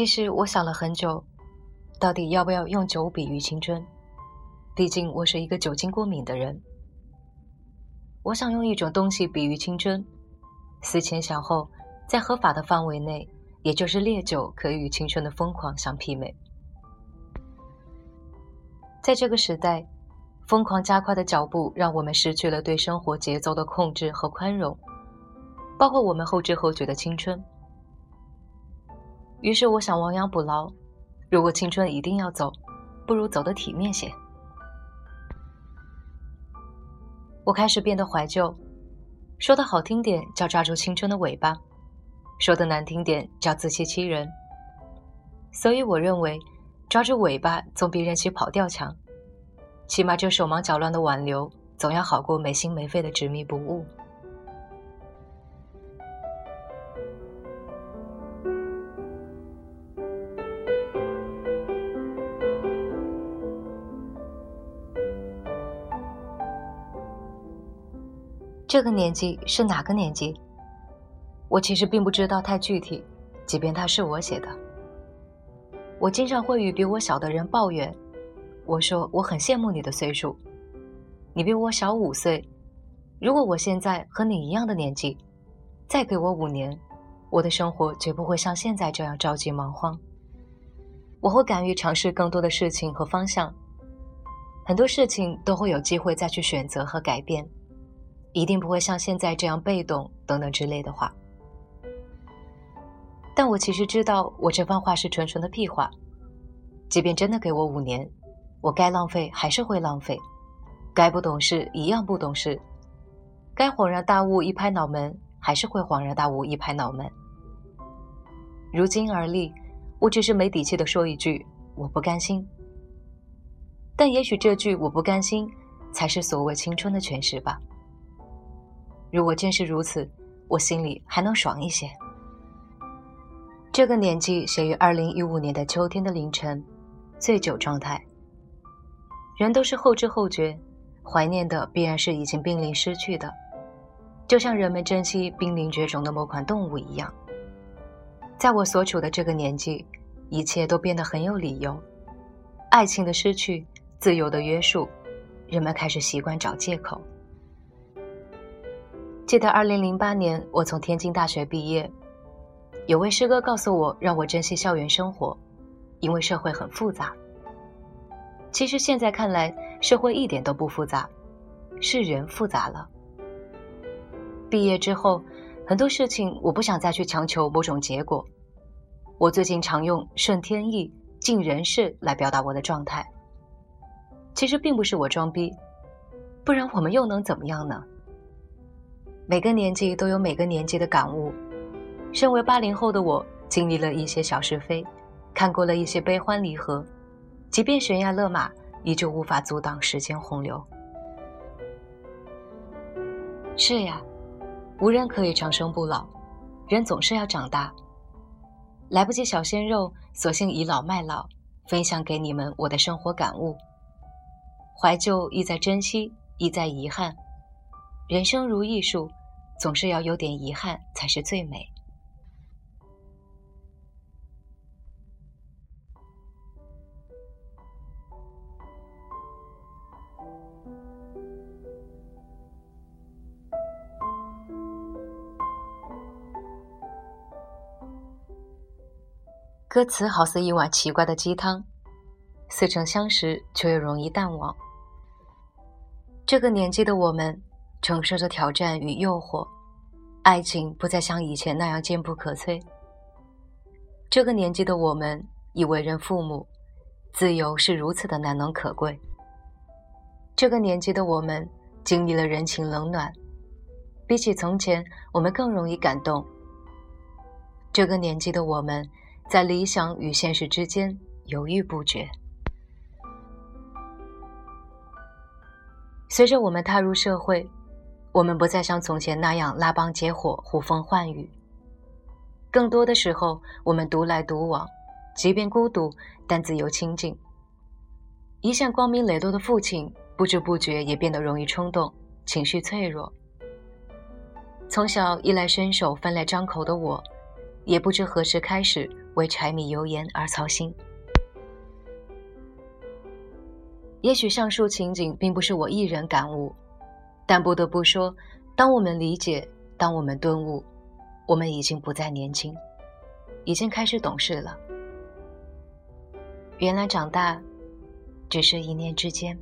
其实我想了很久，到底要不要用酒比喻青春？毕竟我是一个酒精过敏的人。我想用一种东西比喻青春，思前想后，在合法的范围内，也就是烈酒可以与青春的疯狂相媲美。在这个时代，疯狂加快的脚步让我们失去了对生活节奏的控制和宽容，包括我们后知后觉的青春。于是我想亡羊补牢，如果青春一定要走，不如走得体面些。我开始变得怀旧，说的好听点叫抓住青春的尾巴，说的难听点叫自欺欺人。所以我认为，抓住尾巴总比任其跑掉强，起码这手忙脚乱的挽留，总要好过没心没肺的执迷不悟。这个年纪是哪个年纪？我其实并不知道太具体，即便它是我写的。我经常会与比我小的人抱怨，我说我很羡慕你的岁数，你比我小五岁。如果我现在和你一样的年纪，再给我五年，我的生活绝不会像现在这样着急忙慌。我会敢于尝试更多的事情和方向，很多事情都会有机会再去选择和改变。一定不会像现在这样被动等等之类的话，但我其实知道，我这番话是纯纯的屁话。即便真的给我五年，我该浪费还是会浪费，该不懂事一样不懂事，该恍然大悟一拍脑门还是会恍然大悟一拍脑门。如今而立，我只是没底气的说一句我不甘心，但也许这句我不甘心，才是所谓青春的诠释吧。如果真是如此，我心里还能爽一些。这个年纪写于二零一五年的秋天的凌晨，醉酒状态。人都是后知后觉，怀念的必然是已经濒临失去的，就像人们珍惜濒临绝种的某款动物一样。在我所处的这个年纪，一切都变得很有理由。爱情的失去，自由的约束，人们开始习惯找借口。记得二零零八年，我从天津大学毕业，有位师哥告诉我，让我珍惜校园生活，因为社会很复杂。其实现在看来，社会一点都不复杂，是人复杂了。毕业之后，很多事情我不想再去强求某种结果。我最近常用“顺天意，尽人事”来表达我的状态。其实并不是我装逼，不然我们又能怎么样呢？每个年纪都有每个年纪的感悟。身为八零后的我，经历了一些小是非，看过了一些悲欢离合，即便悬崖勒马，依旧无法阻挡时间洪流。是呀，无人可以长生不老，人总是要长大。来不及小鲜肉，索性倚老卖老，分享给你们我的生活感悟。怀旧意在珍惜，意在遗憾。人生如艺术。总是要有点遗憾才是最美。歌词好似一碗奇怪的鸡汤，似曾相识，却又容易淡忘。这个年纪的我们。承受着挑战与诱惑，爱情不再像以前那样坚不可摧。这个年纪的我们已为人父母，自由是如此的难能可贵。这个年纪的我们经历了人情冷暖，比起从前，我们更容易感动。这个年纪的我们在理想与现实之间犹豫不决。随着我们踏入社会。我们不再像从前那样拉帮结伙、呼风唤雨。更多的时候，我们独来独往，即便孤独，但自由清静。一向光明磊落的父亲，不知不觉也变得容易冲动、情绪脆弱。从小衣来伸手、饭来张口的我，也不知何时开始为柴米油盐而操心。也许上述情景并不是我一人感悟，但不得不说，当我们理解，当我们顿悟，我们已经不再年轻，已经开始懂事了。原来长大，只是一念之间。